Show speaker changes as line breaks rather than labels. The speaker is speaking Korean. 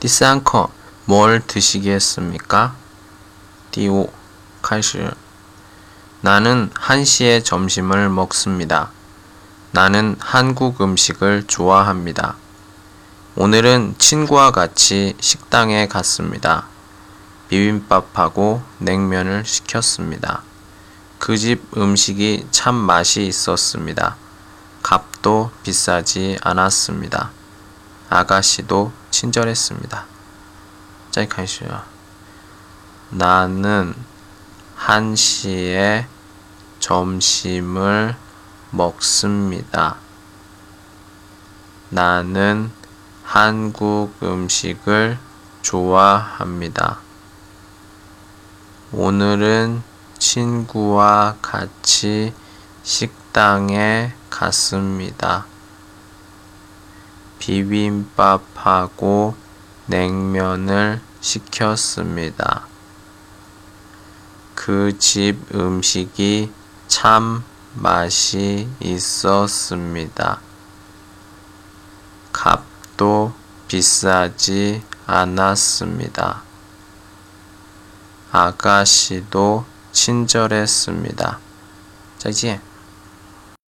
第三课뭘 드시겠습니까? 第五 开始 나는 한시에 점심을 먹습니다. 나는 한국 음식을 좋아합니다. 오늘은 친구와 같이 식당에 갔습니다. 비빔밥하고 냉면을 시켰습니다. 그 집 음식이 참 맛이 있었습니다. 값도 비싸지 않았습니다. 아가씨도 친절했습니다. 짜이칸 씨와 나는 1시에 점심을 먹습니다. 나는 한국 음식을 좋아합니다. 오늘은 친구와 같이 식당에 갔습니다. 비빔밥하고 냉면을 시켰습니다. 그 집 음식이 참 맛이 있었습니다. 값도 비싸지 않았습니다. 아가씨도 친절했습니다. 再见。